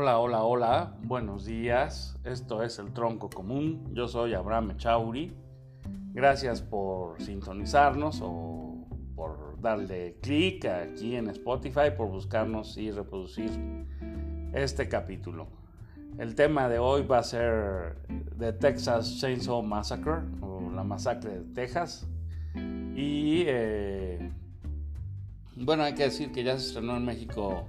Hola, hola, hola, buenos días. Esto es el Tronco Común. Yo soy Abraham Chauri. Gracias por sintonizarnos o por darle clic aquí en Spotify, por buscarnos y reproducir este capítulo. El tema de hoy va a ser The Texas Chainsaw Massacre o la masacre de Texas. Y eh, bueno, hay que decir que ya se estrenó en México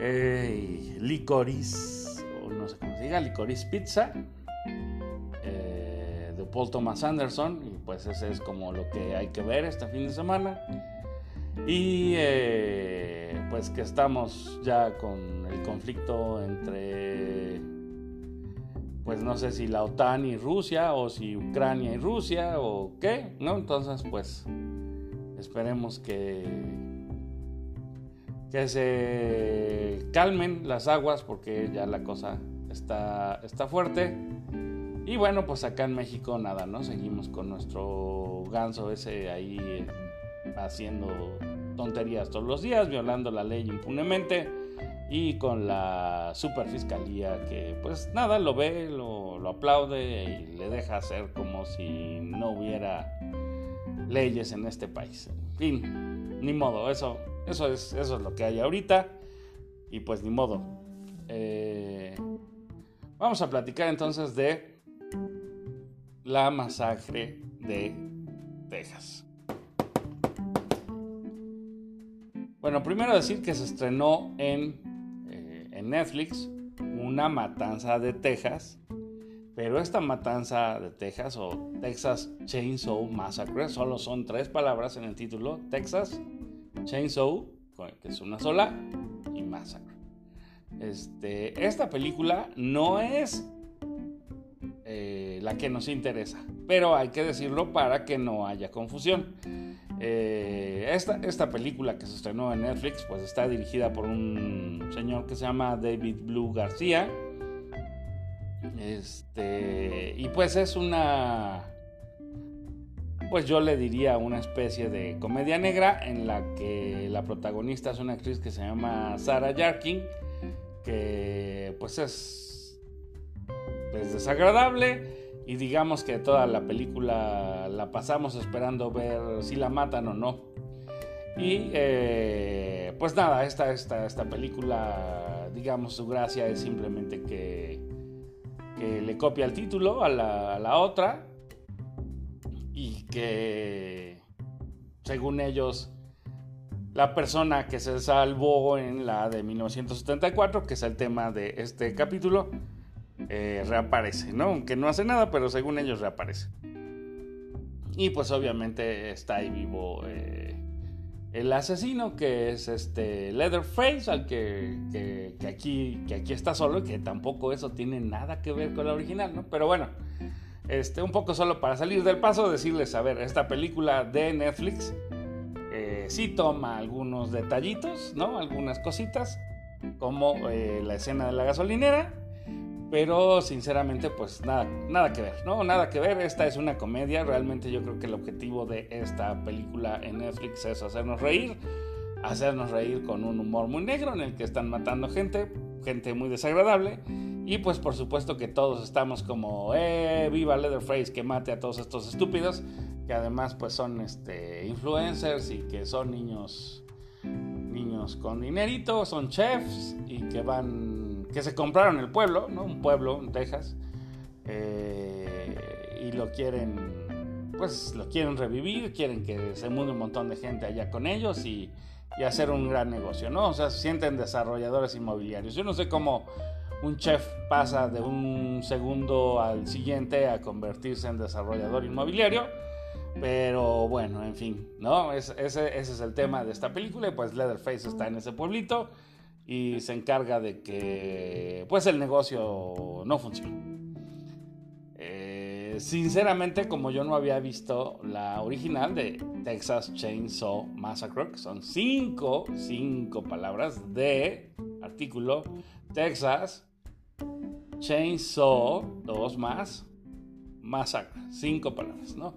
eh, Licorice, o no sé cómo se diga, Licorice Pizza, eh, de Paul Thomas Anderson, y pues ese es como lo que hay que ver este fin de semana. Y eh, pues que estamos ya con el conflicto entre, pues no sé si la OTAN y Rusia, o si Ucrania y Rusia, o qué, ¿no? Entonces pues esperemos que que se calmen las aguas porque ya la cosa está, está fuerte. Y bueno, pues acá en México nada, ¿no? Seguimos con nuestro ganso ese ahí eh, haciendo tonterías todos los días, violando la ley impunemente y con la superfiscalía que pues nada, lo ve, lo, lo aplaude y le deja hacer como si no hubiera leyes en este país. En fin, ni modo, eso eso es, eso es lo que hay ahorita. Y pues ni modo. Eh, vamos a platicar entonces de la masacre de Texas. Bueno, primero decir que se estrenó en, eh, en Netflix una matanza de Texas, pero esta matanza de Texas o Texas Chainsaw Massacre solo son tres palabras en el título, Texas Chainsaw, que es una sola, y Massacre. Este, esta película no es eh, la que nos interesa, pero hay que decirlo para que no haya confusión. Eh, esta, esta, película que se estrenó en Netflix, pues está dirigida por un señor que se llama David Blue García. Este, y pues es una pues yo le diría una especie de comedia negra en la que la protagonista es una actriz que se llama Sarah Jarkin, que pues es, es desagradable y digamos que toda la película la pasamos esperando ver si la matan o no. Y eh, pues nada, esta, esta, esta película, digamos, su gracia es simplemente que, que le copia el título a la, a la otra y que según ellos la persona que se salvó en la de 1974, que es el tema de este capítulo, eh, reaparece, ¿no? Aunque no hace nada, pero según ellos reaparece. Y pues obviamente está ahí vivo eh, el asesino, que es este Leatherface, al que, que, aquí, que aquí está solo y que tampoco eso tiene nada que ver con la original, ¿no? Pero bueno, este, un poco solo para salir del paso, decirles, a ver, esta película de Netflix eh, sí toma algunos detallitos, ¿no? Algunas cositas, como eh, la escena de la gasolinera, pero sinceramente pues nada, nada que ver, ¿no? Nada que ver, esta es una comedia, realmente yo creo que el objetivo de esta película en Netflix es hacernos reír, hacernos reír con un humor muy negro en el que están matando gente, gente muy desagradable y pues por supuesto que todos estamos como, eh, viva Leatherface, que mate a todos estos estúpidos, que además pues son este, influencers y que son niños, niños con dinerito, son chefs y que van, que se compraron el pueblo, ¿no? Un pueblo en Texas, eh, y lo quieren, pues lo quieren revivir, quieren que se mude un montón de gente allá con ellos y, y hacer un gran negocio, ¿no? O sea, se sienten desarrolladores inmobiliarios. Yo no sé cómo un chef pasa de un segundo al siguiente a convertirse en desarrollador inmobiliario. Pero bueno, en fin, ¿no? ese, es el tema de esta película y pues Leatherface está en ese pueblito y se encarga de que pues el negocio no funcione. Eh, sinceramente, como yo no había visto la original de Texas Chainsaw Massacre, que son cinco, cinco palabras de artículo Texas Chainsaw, dos más, Massacre, cinco palabras, ¿no?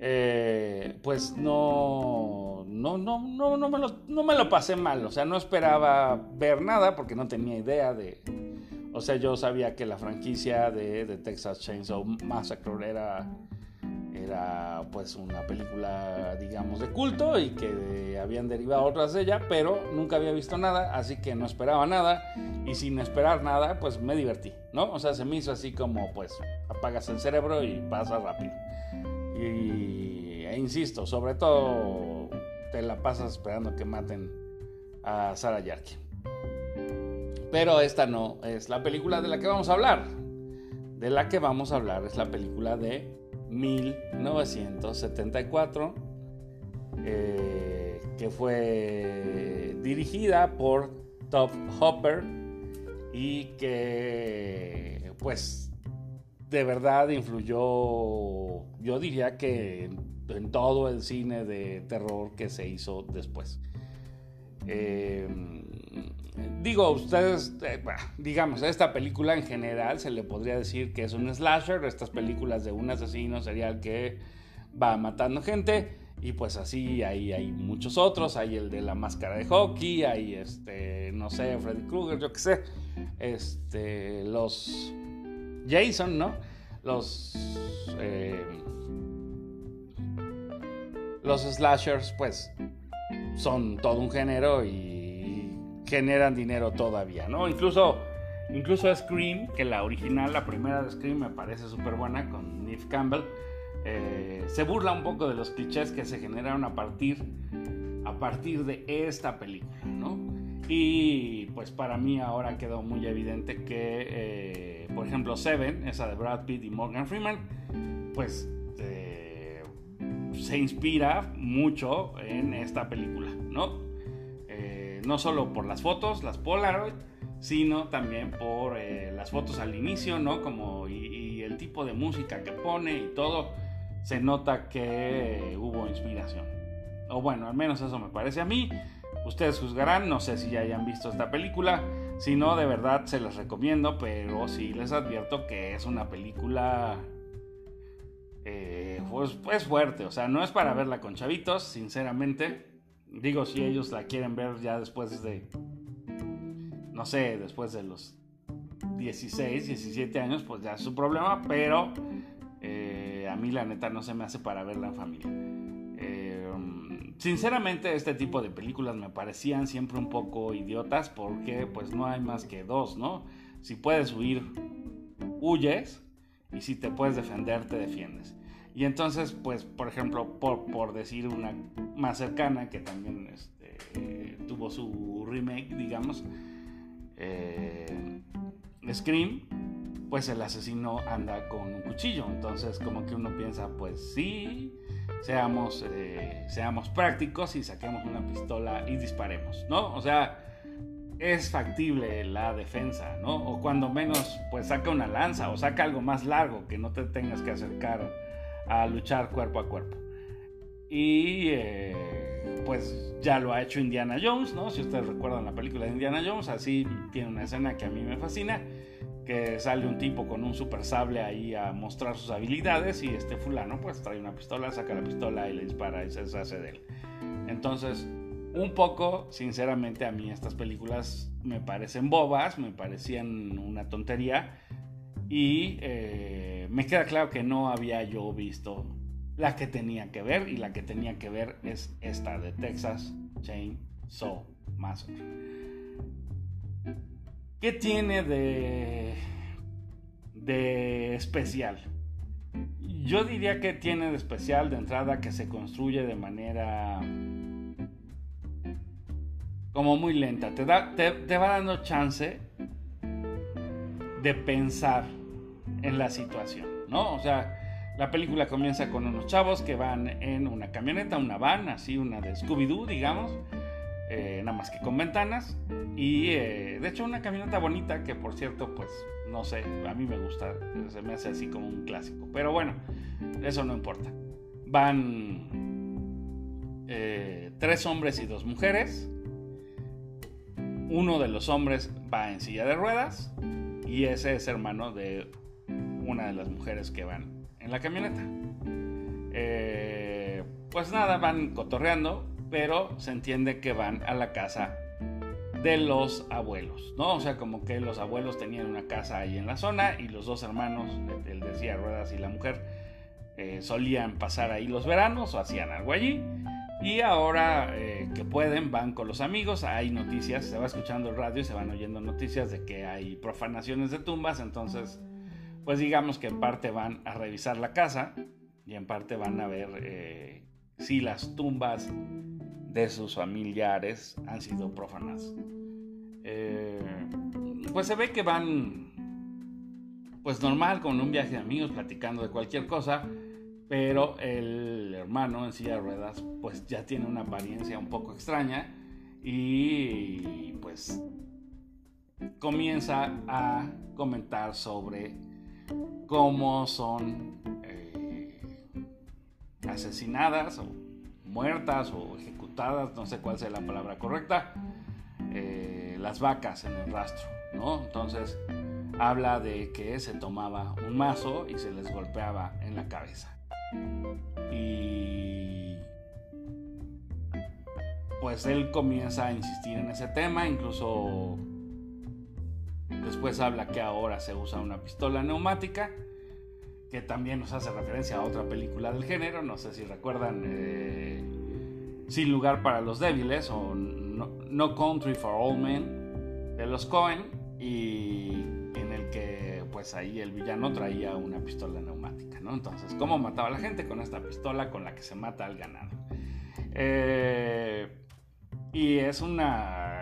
Eh, pues no, no, no, no, no me, lo, no me lo pasé mal, o sea, no esperaba ver nada porque no tenía idea de, o sea, yo sabía que la franquicia de, de Texas Chainsaw Massacre era era pues una película digamos de culto y que habían derivado otras de ella, pero nunca había visto nada, así que no esperaba nada y sin esperar nada pues me divertí, ¿no? O sea, se me hizo así como pues apagas el cerebro y pasa rápido. Y e insisto, sobre todo te la pasas esperando que maten a Sarah Yarkin. Pero esta no es la película de la que vamos a hablar. De la que vamos a hablar es la película de 1974, eh, que fue dirigida por Top Hopper y que pues de verdad influyó, yo diría que en, todo el cine de terror que se hizo después. Eh, digo, ustedes, eh, digamos, esta película en general se le podría decir que es un slasher, estas películas de un asesino serial que va matando gente. Y pues así hay, hay muchos otros, hay el de la máscara de hockey, hay este, no sé, Freddy Krueger, yo qué sé, este, los Jason, ¿no? Los, eh, los slashers, pues, son todo un género y generan dinero todavía, ¿no? Incluso, incluso Scream, que la original, la primera de Scream me parece súper buena con Neve Campbell, eh, se burla un poco de los clichés que se generaron a partir, a partir de esta película, ¿no? Y pues para mí ahora quedó muy evidente que, eh, por ejemplo, Seven, esa de Brad Pitt y Morgan Freeman, pues eh, se inspira mucho en esta película, ¿no? No solo por las fotos, las Polaroid, sino también por eh, las fotos al inicio, ¿no? Como y, el tipo de música que pone y todo, se nota que hubo inspiración. O bueno, al menos eso me parece a mí. Ustedes juzgarán, no sé si ya hayan visto esta película, si no, de verdad se las recomiendo, pero sí les advierto que es una película eh, pues, pues fuerte, o sea, no es para verla con chavitos, sinceramente. Digo, si ellos la quieren ver ya después de, no sé, después de los 16, 17 años, pues ya es su problema, pero eh, a mí la neta no se me hace para verla en familia. Eh, sinceramente este tipo de películas me parecían siempre un poco idiotas porque pues no hay más que dos, ¿no? Si puedes huir, huyes y si te puedes defender, te defiendes. Y entonces, pues, por ejemplo, por, por decir una más cercana, que también este, tuvo su remake, digamos, eh, Scream, pues el asesino anda con un cuchillo. Entonces, como que uno piensa, pues sí, seamos, eh, seamos prácticos y saquemos una pistola y disparemos, ¿no? O sea, es factible la defensa, ¿no? O cuando menos, pues saca una lanza o saca algo más largo que no te tengas que acercar a luchar cuerpo a cuerpo. Y eh, pues ya lo ha hecho Indiana Jones, ¿no? Si ustedes recuerdan la película de Indiana Jones, así tiene una escena que a mí me fascina, que sale un tipo con un super sable ahí a mostrar sus habilidades y este fulano pues trae una pistola, saca la pistola y le dispara y se deshace de él. Entonces, un poco, sinceramente, a mí estas películas me parecen bobas, me parecían una tontería y eh, me queda claro que no había yo visto la que tenía que ver y la que tenía que ver es esta de Texas Chainsaw Massacre. ¿Qué tiene de, de especial? Yo diría que tiene de especial de entrada que se construye de manera como muy lenta. Te, da, te va dando chance de pensar en la situación, ¿no? O sea, la película comienza con unos chavos que van en una camioneta, una van, así una de Scooby-Doo, digamos, eh, nada más que con ventanas. Y eh, de hecho una camioneta bonita que por cierto, pues no sé, a mí me gusta, se me hace así como un clásico. Pero bueno, eso no importa. Van eh, tres hombres y dos mujeres. Uno de los hombres va en silla de ruedas y ese es hermano de una de las mujeres que van en la camioneta. Eh, pues nada, van cotorreando, pero se entiende que van a la casa de los abuelos, ¿no? O sea, como que los abuelos tenían una casa ahí en la zona y los dos hermanos, el decía Ruedas y la mujer, eh, solían pasar ahí los veranos o hacían algo allí. Y ahora eh, que pueden, van con los amigos, hay noticias, se va escuchando el radio y se van oyendo noticias de que hay profanaciones de tumbas, entonces, pues digamos que en parte van a revisar la casa y en parte van a ver eh, si las tumbas de sus familiares han sido profanas. Eh, pues se ve que van, pues normal, con un viaje de amigos, platicando de cualquier cosa, pero el hermano en silla de ruedas, pues ya tiene una apariencia un poco extraña y pues comienza a comentar sobre cómo son eh, asesinadas o muertas o ejecutadas, no sé cuál sea la palabra correcta, eh, las vacas en el rastro, ¿no? Entonces habla de que se tomaba un mazo y se les golpeaba en la cabeza. Y pues él comienza a insistir en ese tema, incluso después habla que ahora se usa una pistola neumática que también nos hace referencia a otra película del género, no sé si recuerdan eh, Sin lugar para los débiles o no, Country for All Men de los Cohen y en el que pues ahí el villano traía una pistola neumática, ¿no? Entonces, ¿cómo mataba a la gente? Con esta pistola con la que se mata al ganado. Eh, y es una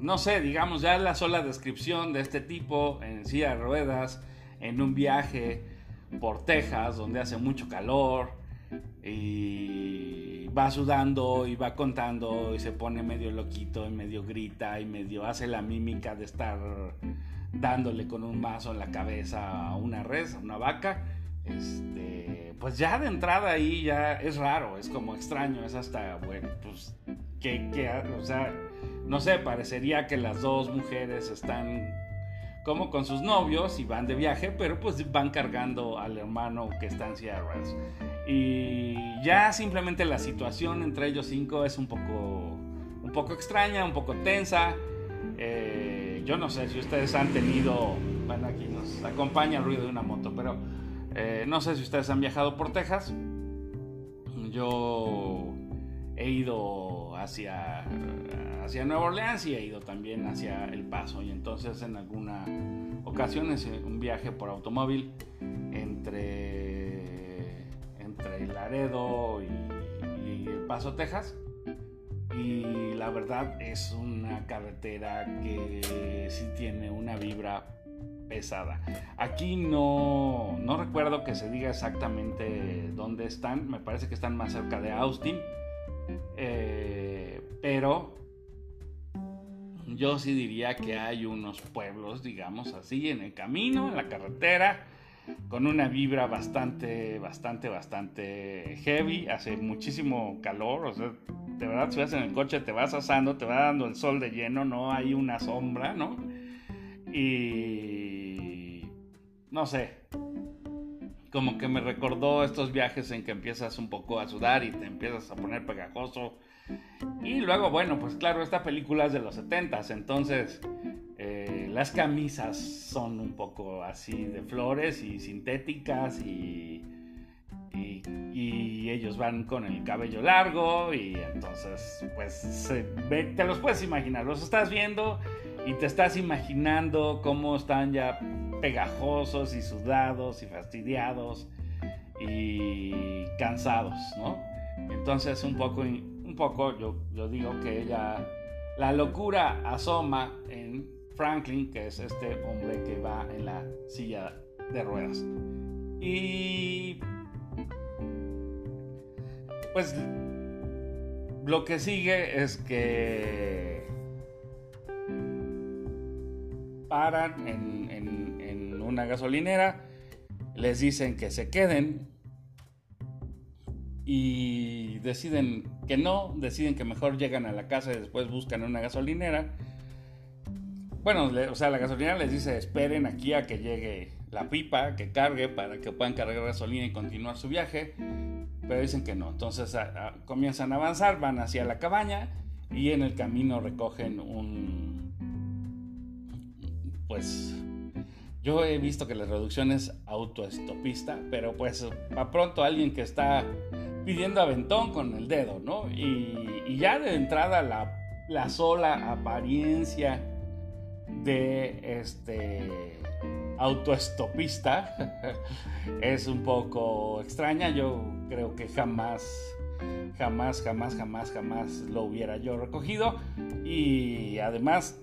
no sé, digamos ya la sola descripción de este tipo en silla de ruedas, en un viaje por Texas donde hace mucho calor y va sudando y va contando y se pone medio loquito y medio grita y medio hace la mímica de estar dándole con un vaso en la cabeza a una res, a una vaca. Este, pues ya de entrada ahí ya es raro, es como extraño, es hasta, bueno, pues, que, que o sea, no sé, parecería que las dos mujeres están como con sus novios y van de viaje, pero pues van cargando al hermano que está en Sierra. Y ya simplemente la situación entre ellos cinco es un poco, un poco extraña, un poco tensa. Eh, yo no sé si ustedes han tenido, bueno, aquí nos acompaña el ruido de una moto, pero eh, no sé si ustedes han viajado por Texas. Yo he ido hacia hacia Nueva Orleans y he ido también hacia El Paso. Y entonces en alguna ocasión un viaje por automóvil entre, entre Laredo y, El Paso, Texas. Y la verdad es una carretera que sí tiene una vibra pesada. Aquí no, no recuerdo que se diga exactamente dónde están. Me parece que están más cerca de Austin. Eh, pero yo sí diría que hay unos pueblos, digamos así, en el camino, en la carretera, con una vibra bastante, bastante, bastante heavy. Hace muchísimo calor, o sea, de verdad, si vas en el coche te vas asando, te va dando el sol de lleno, no hay una sombra, ¿no? Y. No sé. Como que me recordó estos viajes en que empiezas un poco a sudar y te empiezas a poner pegajoso. Y luego, bueno, pues claro, esta película es de los 70 entonces eh, las camisas son un poco así de flores y sintéticas y, y, ellos van con el cabello largo y entonces pues te los puedes imaginar, los estás viendo y te estás imaginando cómo están ya pegajosos y sudados y fastidiados y cansados, ¿no? Entonces un poco poco, yo, yo digo que ella, la locura asoma en Franklin, que es este hombre que va en la silla de ruedas. Y pues lo que sigue es que paran en una gasolinera, les dicen que se queden y deciden que no, deciden que mejor llegan a la casa y después buscan una gasolinera. Bueno, o sea, la gasolinera les dice esperen aquí a que llegue la pipa que cargue para que puedan cargar gasolina y continuar su viaje, pero dicen que no. Entonces comienzan a avanzar, van hacia la cabaña y en el camino recogen un... Pues yo he visto que la reducción es autoestopista, pero pues a pronto alguien que está pidiendo aventón con el dedo, ¿no? Y, ya de entrada la, la sola apariencia de este autoestopista es un poco extraña. Yo creo que jamás, jamás, jamás, jamás, jamás lo hubiera yo recogido. Y además,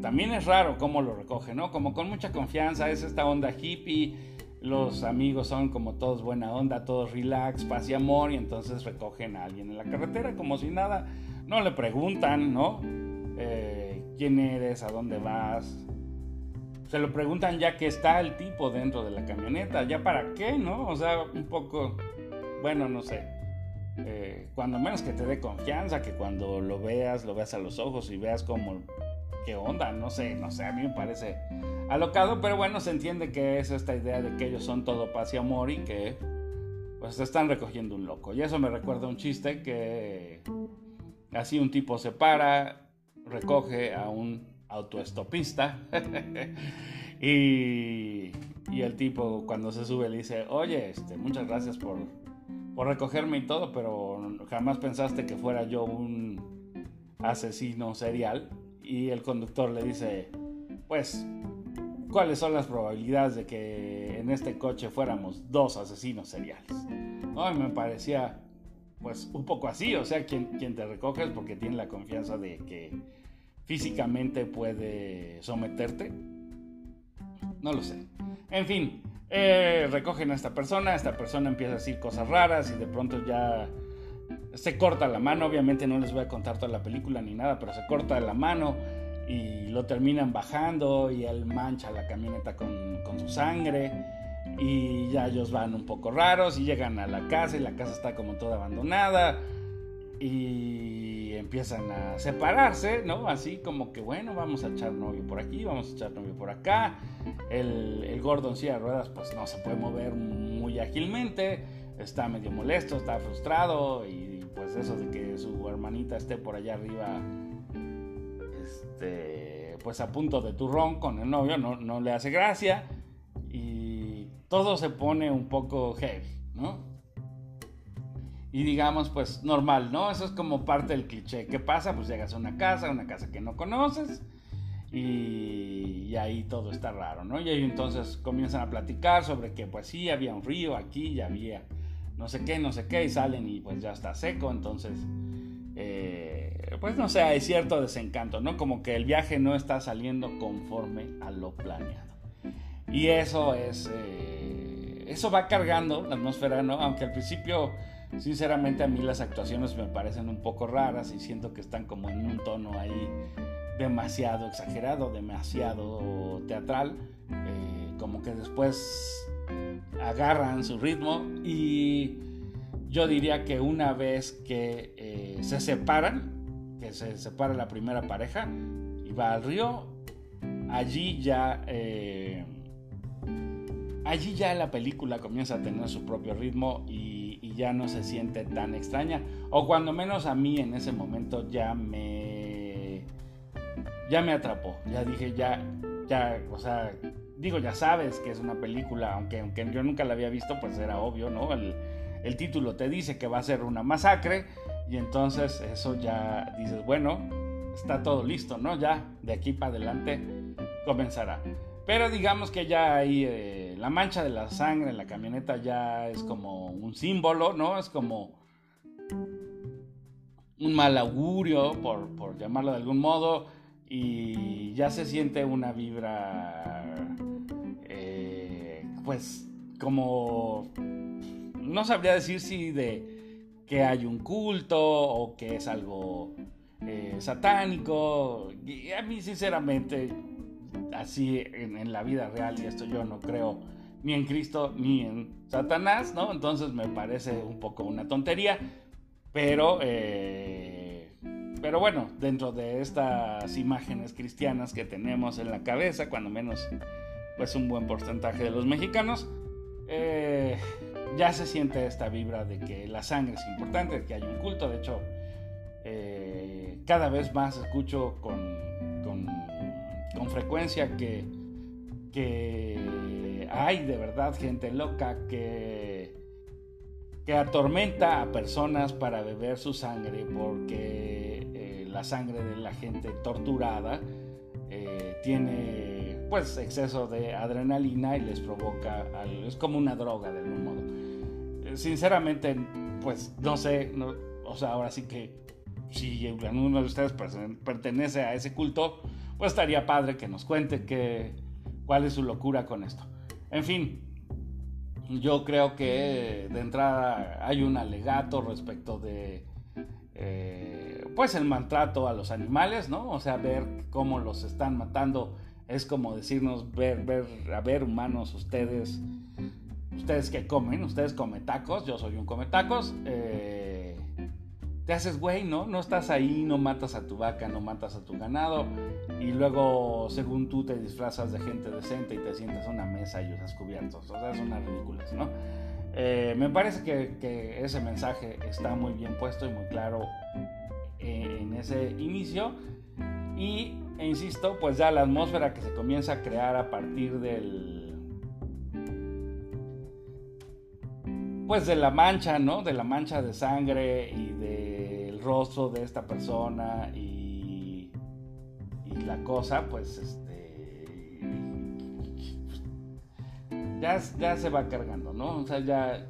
también es raro cómo lo recoge, ¿no? Como con mucha confianza, es esta onda hippie. Los amigos son como todos buena onda, todos relax, paz y amor, y entonces recogen a alguien en la carretera como si nada. No le preguntan, ¿no? Eh, ¿Quién eres? ¿A dónde vas? se lo preguntan ya que está el tipo dentro de la camioneta, ya para qué, ¿no? O sea, un poco, bueno, no sé. Eh, cuando menos que te dé confianza, que cuando lo veas, lo veas a los ojos y veas como, onda, no sé, no sé, a mí me parece alocado, pero bueno, se entiende que es esta idea de que ellos son todo paz y amor y que pues están recogiendo un loco. Y eso me recuerda un chiste que así un tipo se para, recoge a un autoestopista. y, y, el tipo cuando se sube le dice, oye, este, muchas gracias por, por recogerme y todo, pero jamás pensaste que fuera yo un asesino serial. Y el conductor le dice, pues, ¿cuáles son las probabilidades de que en este coche fuéramos dos asesinos seriales? ¿No? me parecía, pues, un poco así, o sea, quien, quien te recoge es porque tiene la confianza de que físicamente puede someterte. No lo sé. En fin, eh, recogen a esta persona, esta persona empieza a decir cosas raras y de pronto ya se corta la mano. Obviamente no les voy a contar toda la película ni nada, pero se corta la mano y lo terminan bajando y él mancha la camioneta con, con su sangre y ya ellos van un poco raros y llegan a la casa y la casa está como toda abandonada y empiezan a separarse, ¿no? Así como que, bueno, vamos a echar novio por aquí, vamos a echar novio por acá. El, el Gordon silla de ruedas, pues no se puede mover muy ágilmente, está medio molesto, está frustrado y pues eso de que su hermanita esté por allá arriba, este, pues a punto de turrón con el novio, no, no le hace gracia y todo se pone un poco heavy, ¿no? y digamos, pues normal, ¿no? Eso es como parte del cliché. ¿Qué pasa? Pues llegas a una casa, una casa que no conoces y, ahí todo está raro, ¿no? Y ahí entonces comienzan a platicar sobre que pues sí, había un río aquí y había no sé qué, no sé qué, y salen y pues ya está seco, entonces, eh, pues no sé, hay cierto desencanto, ¿no? Como que el viaje no está saliendo conforme a lo planeado. Y eso es, eh, eso va cargando la atmósfera, ¿no? Aunque al principio Sinceramente a mí las actuaciones me parecen un poco raras y siento que están como en un tono ahí demasiado exagerado, demasiado teatral, eh, como que después agarran su ritmo y yo diría que una vez que eh, se separan, que se separa la primera pareja y va al río, allí ya... Eh, allí ya la película comienza a tener su propio ritmo y ya no se siente tan extraña. O cuando menos a mí en ese momento ya me. Ya me atrapó. Ya dije, ya. Ya, o sea, digo, ya sabes que es una película, aunque, aunque yo nunca la había visto, pues era obvio, ¿no? El, título te dice que va a ser una masacre. Y entonces eso ya dices, bueno, está todo listo, ¿no? Ya de aquí para adelante comenzará. Pero digamos que ya hay eh, la mancha de la sangre en la camioneta ya es como un símbolo, ¿no? Es como un mal augurio, por, llamarlo de algún modo, y ya se siente una vibra, pues como, no sabría decir si de que hay un culto o que es algo eh, satánico. Y a mí sinceramente así en, la vida real y esto yo no creo ni en Cristo ni en Satanás, ¿no? Entonces me parece un poco una tontería, pero, eh, pero bueno, dentro de estas imágenes cristianas que tenemos en la cabeza, cuando menos pues un buen porcentaje de los mexicanos, eh, ya se siente esta vibra de que la sangre es importante, que hay un culto. De hecho, eh, cada vez más escucho con, con, frecuencia que, que hay de verdad gente loca que, que atormenta a personas para beber su sangre porque eh, la sangre de la gente torturada tiene pues exceso de adrenalina y les provoca, es como una droga de algún modo. Eh, sinceramente, pues no sé, o sea, ahora sí que si alguno de ustedes pertenece a ese culto, pues estaría padre que nos cuente que, cuál es su locura con esto. En fin, yo creo que de entrada hay un alegato respecto de eh, pues el maltrato a los animales, ¿no? O sea, ver cómo los están matando es como decirnos, ver, ver, a ver, humanos, ustedes, ustedes que comen, ustedes comen tacos, yo soy un come tacos, eh, te haces güey, ¿no? No estás ahí, no matas a tu vaca, no matas a tu ganado, y luego, según tú, te disfrazas de gente decente y te sientas a una mesa y usas cubiertos, o sea, es una ridícula, ¿no? Eh, me parece que, que, ese mensaje está muy bien puesto y muy claro en ese inicio. Y e insisto, pues ya la atmósfera que se comienza a crear a partir del... Pues de la mancha, ¿no? De la mancha de sangre y del rostro de esta persona y, y la cosa, pues este... Ya, ya se va cargando, ¿no? O sea, ya,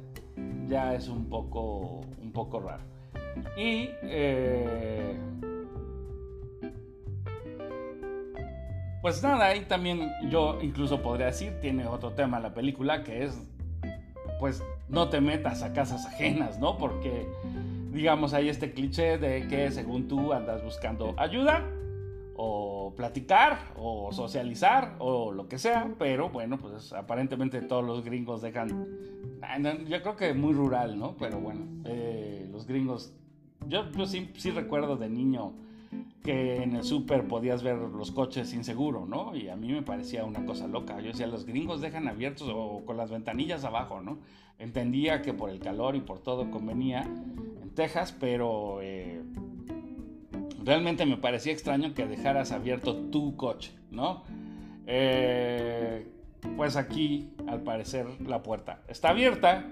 ya es un poco, un poco raro. Y... Eh, Pues nada, ahí también yo incluso podría decir, tiene otro tema la película que es, pues no te metas a casas ajenas, ¿no? Porque, digamos, hay este cliché de que según tú andas buscando ayuda o platicar o socializar o lo que sea, pero bueno, pues aparentemente todos los gringos dejan, yo creo que muy rural, ¿no? Pero bueno, eh, los gringos, yo, yo sí, sí recuerdo de niño en el súper podías ver los coches sin seguro, ¿no? Y a mí me parecía una cosa loca. Yo decía, los gringos dejan abiertos o con las ventanillas abajo, ¿no? Entendía que por el calor y por todo convenía en Texas, pero eh, realmente me parecía extraño que dejaras abierto tu coche, ¿no? Eh, pues aquí, al parecer, la puerta está abierta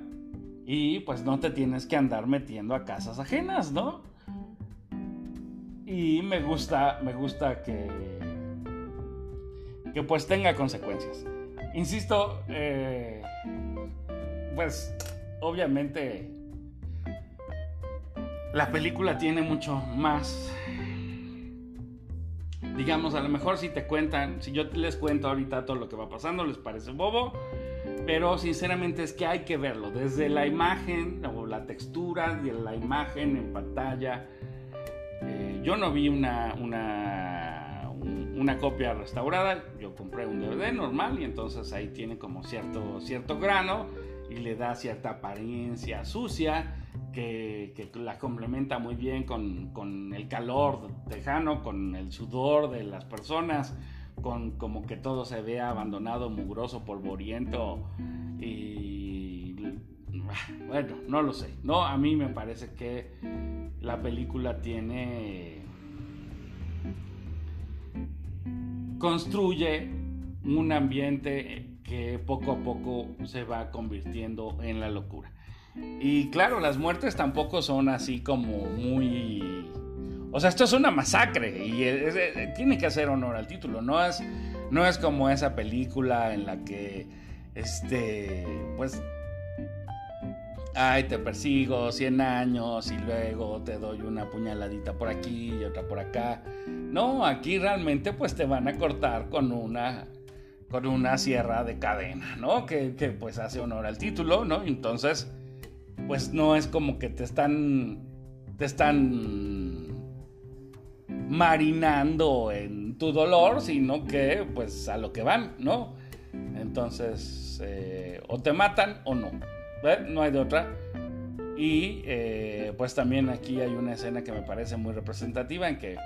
y pues no te tienes que andar metiendo a casas ajenas, ¿no? Y me gusta, me gusta que, que pues tenga consecuencias. Insisto, eh, pues obviamente la película tiene mucho más. Digamos, a lo mejor si te cuentan, si yo les cuento ahorita todo lo que va pasando, les parece bobo, pero sinceramente es que hay que verlo, desde la imagen o la textura de la imagen en pantalla, eh, yo no vi una, una, una, copia restaurada, yo compré un DVD normal y entonces ahí tiene como cierto, cierto grano y le da cierta apariencia sucia que, que la complementa muy bien con, con, el calor tejano, con el sudor de las personas, con como que todo se vea abandonado, mugroso, polvoriento y bueno, no lo sé. No, a mí me parece que la película tiene construye un ambiente que poco a poco se va convirtiendo en la locura. Y claro, las muertes tampoco son así como muy... O sea, esto es una masacre y tiene que hacer honor al título. No es, no es como esa película en la que, este, pues ay, te persigo 100 años y luego te doy una puñaladita por aquí y otra por acá. No, aquí realmente pues te van a cortar con una con una sierra de cadena, ¿no? Que, que pues hace honor al título, ¿no? Entonces, pues no es como que te están te están marinando en tu dolor, sino que pues a lo que van, ¿no? Entonces, eh, o te matan o no. No hay de otra. Y eh, pues también aquí hay una escena que me parece muy representativa en que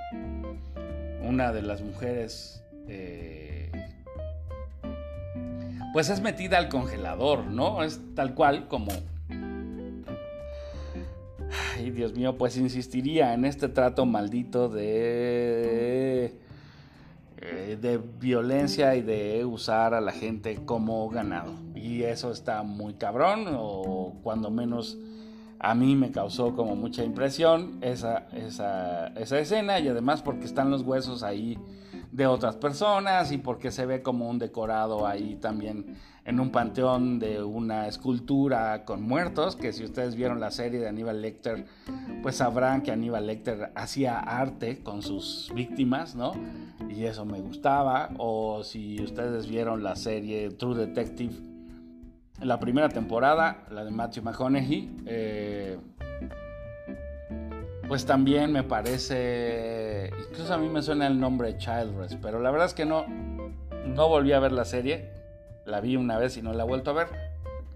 una de las mujeres eh, pues es metida al congelador, ¿no? Es tal cual como... Ay, Dios mío, pues insistiría en este trato maldito de... Eh, de violencia y de usar a la gente como ganado. Y eso está muy cabrón, o cuando menos a mí me causó como mucha impresión esa, esa, esa escena y además porque están los huesos ahí de otras personas y porque se ve como un decorado ahí también en un panteón de una escultura con muertos, que si ustedes vieron la serie de Aníbal Lecter, pues sabrán que Aníbal Lecter hacía arte con sus víctimas, ¿no? Y eso me gustaba. O si ustedes vieron la serie True Detective, la primera temporada, la de Matthew McConaughey, eh, pues también me parece, incluso a mí me suena el nombre Childress, pero la verdad es que no, no volví a ver la serie, la vi una vez y no la he vuelto a ver,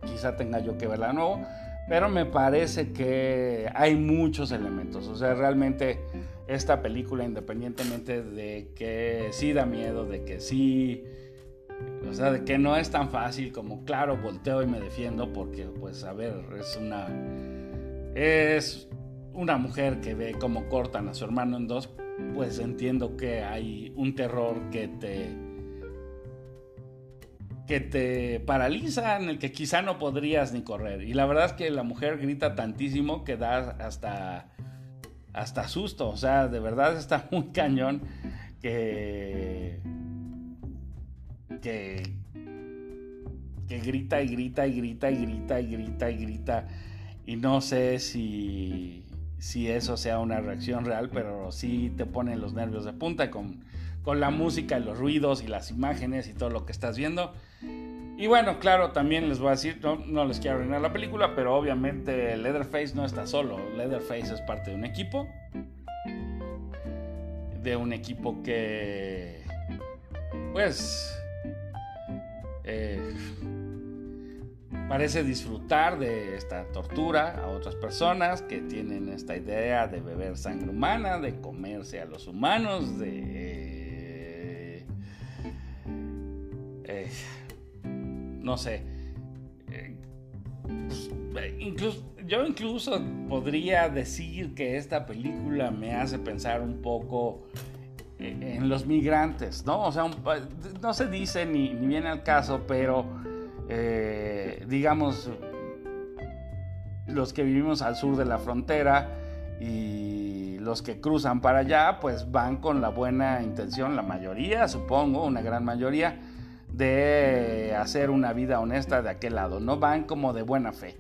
quizá tenga yo que verla de nuevo, pero me parece que hay muchos elementos, o sea, realmente esta película, independientemente de que sí da miedo, de que sí, o sea, de que no es tan fácil como, claro, volteo y me defiendo, porque, pues, a ver, es una... Es una mujer que ve cómo cortan a su hermano en dos, pues entiendo que hay un terror que te que te paraliza, en el que quizá no podrías ni correr. Y la verdad es que la mujer grita tantísimo que da hasta hasta susto, o sea, de verdad está muy cañón que que que grita y grita y grita y grita y grita y grita y no sé si si eso sea una reacción real, pero sí te pone los nervios de punta con, con la música y los ruidos y las imágenes y todo lo que estás viendo. Y bueno, claro, también les voy a decir, no, no les quiero arruinar la película, pero obviamente Leatherface no está solo. Leatherface es parte de un equipo. De un equipo que... Pues... Eh, parece disfrutar de esta tortura a otras personas que tienen esta idea de beber sangre humana, de comerse a los humanos, de... Eh, no sé. Eh, pues, incluso, yo incluso podría decir que esta película me hace pensar un poco en los migrantes, ¿no? O sea, no se dice ni, ni viene al caso, pero eh, digamos, los que vivimos al sur de la frontera y los que cruzan para allá, pues van con la buena intención, la mayoría, supongo, una gran mayoría, de hacer una vida honesta de aquel lado, no van como de buena fe.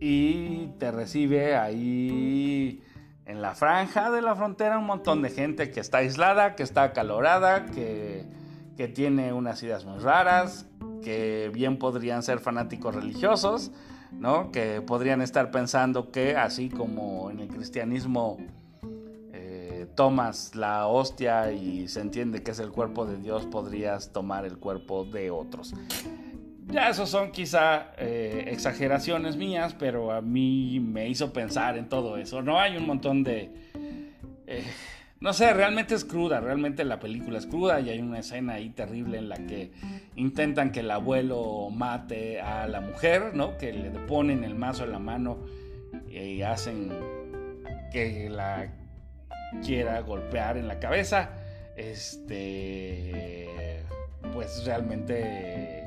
Y te recibe ahí en la franja de la frontera un montón de gente que está aislada, que está acalorada, que, que tiene unas ideas muy raras, que bien podrían ser fanáticos religiosos, ¿no? Que podrían estar pensando que así como en el cristianismo eh, tomas la hostia y se entiende que es el cuerpo de Dios, podrías tomar el cuerpo de otros. Ya esos son quizá eh, exageraciones mías, pero a mí me hizo pensar en todo eso. No hay un montón de... Eh, no sé, realmente es cruda, realmente la película es cruda y hay una escena ahí terrible en la que intentan que el abuelo mate a la mujer, ¿no? Que le ponen el mazo en la mano y hacen que la quiera golpear en la cabeza. Este, pues realmente,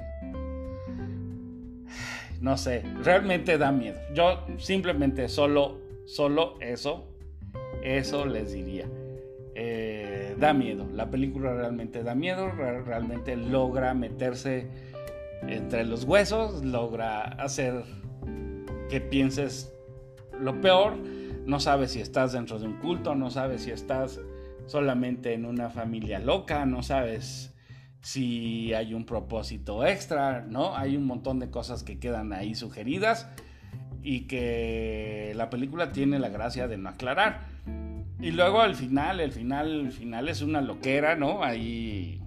no sé, realmente da miedo. Yo simplemente solo, solo eso, eso les diría. Eh, da miedo. La película realmente da miedo, realmente logra meterse entre los huesos, logra hacer que pienses lo peor. No sabes si estás dentro de un culto, no sabes si estás solamente en una familia loca, no sabes si hay un propósito extra, ¿no? Hay un montón de cosas que quedan ahí sugeridas y que la película tiene la gracia de no aclarar. Y luego al final, el final, el final es una loquera, ¿no? Ahí,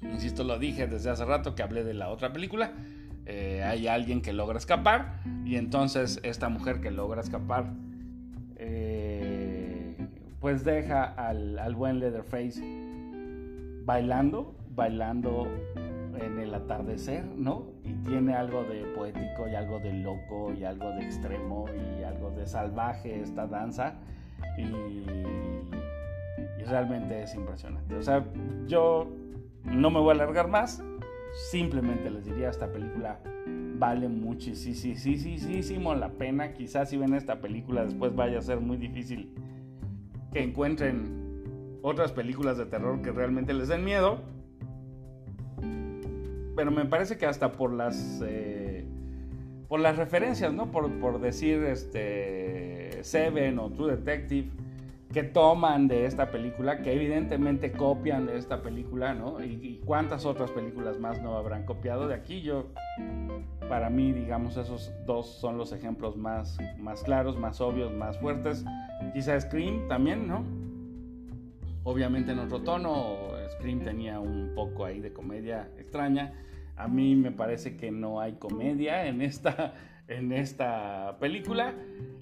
insisto, lo dije desde hace rato que hablé de la otra película. Eh, hay alguien que logra escapar y entonces esta mujer que logra escapar, eh, pues deja al, buen Leatherface bailando, bailando en el atardecer, ¿no? Y tiene algo de poético y algo de loco y algo de extremo y algo de salvaje esta danza. Y, y realmente es impresionante. O sea, yo no me voy a alargar más. Simplemente les diría, esta película vale muchísimo la pena. Quizás si ven esta película después vaya a ser muy difícil que encuentren otras películas de terror que realmente les den miedo pero me parece que hasta por las eh, por las referencias, ¿no? Por, por, decir este Seven o True Detective que toman de esta película, que evidentemente copian de esta película, ¿no? Y, cuántas otras películas más no habrán copiado de aquí. Yo, para mí, digamos, esos dos son los ejemplos más, más claros, más obvios, más fuertes. Quizá Scream también, ¿no? Obviamente en otro tono, Scream tenía un poco ahí de comedia extraña. A mí me parece que no hay comedia en esta, en esta película.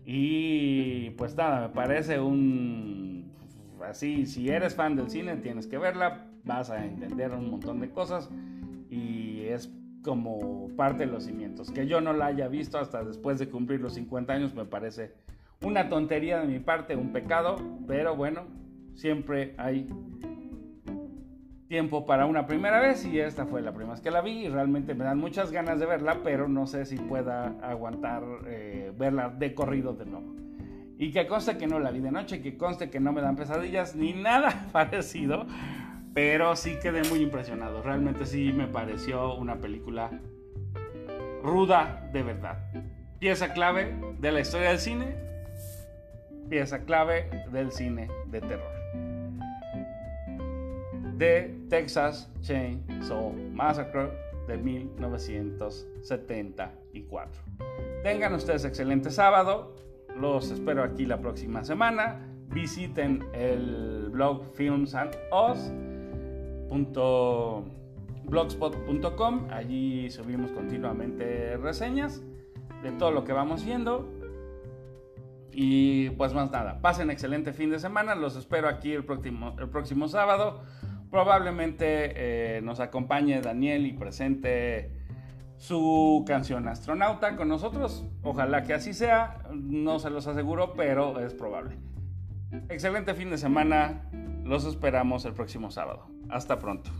Y pues nada, me parece un... Así, si eres fan del cine, tienes que verla, vas a entender un montón de cosas. Y es como parte de los cimientos. Que yo no la haya visto hasta después de cumplir los 50 años me parece una tontería de mi parte, un pecado, pero bueno, siempre hay tiempo para una primera vez y esta fue la primera vez que la vi y realmente me dan muchas ganas de verla, pero no sé si pueda aguantar eh, verla de corrido de nuevo. Y que conste que no la vi de noche, que conste que no me dan pesadillas ni nada parecido, pero sí quedé muy impresionado. Realmente sí me pareció una película ruda de verdad. Pieza clave de la historia del cine, pieza clave del cine de terror de Texas Chainsaw Massacre de 1974. Tengan ustedes excelente sábado. Los espero aquí la próxima semana. Visiten el blog filmsandos.blogspot.com. Allí subimos continuamente reseñas de todo lo que vamos viendo. Y pues más nada, pasen excelente fin de semana. Los espero aquí el próximo, el próximo sábado Probablemente eh, nos acompañe Daniel y presente su canción Astronauta con nosotros. Ojalá que así sea. No se los aseguro, pero es probable. Excelente fin de semana. Los esperamos el próximo sábado. Hasta pronto.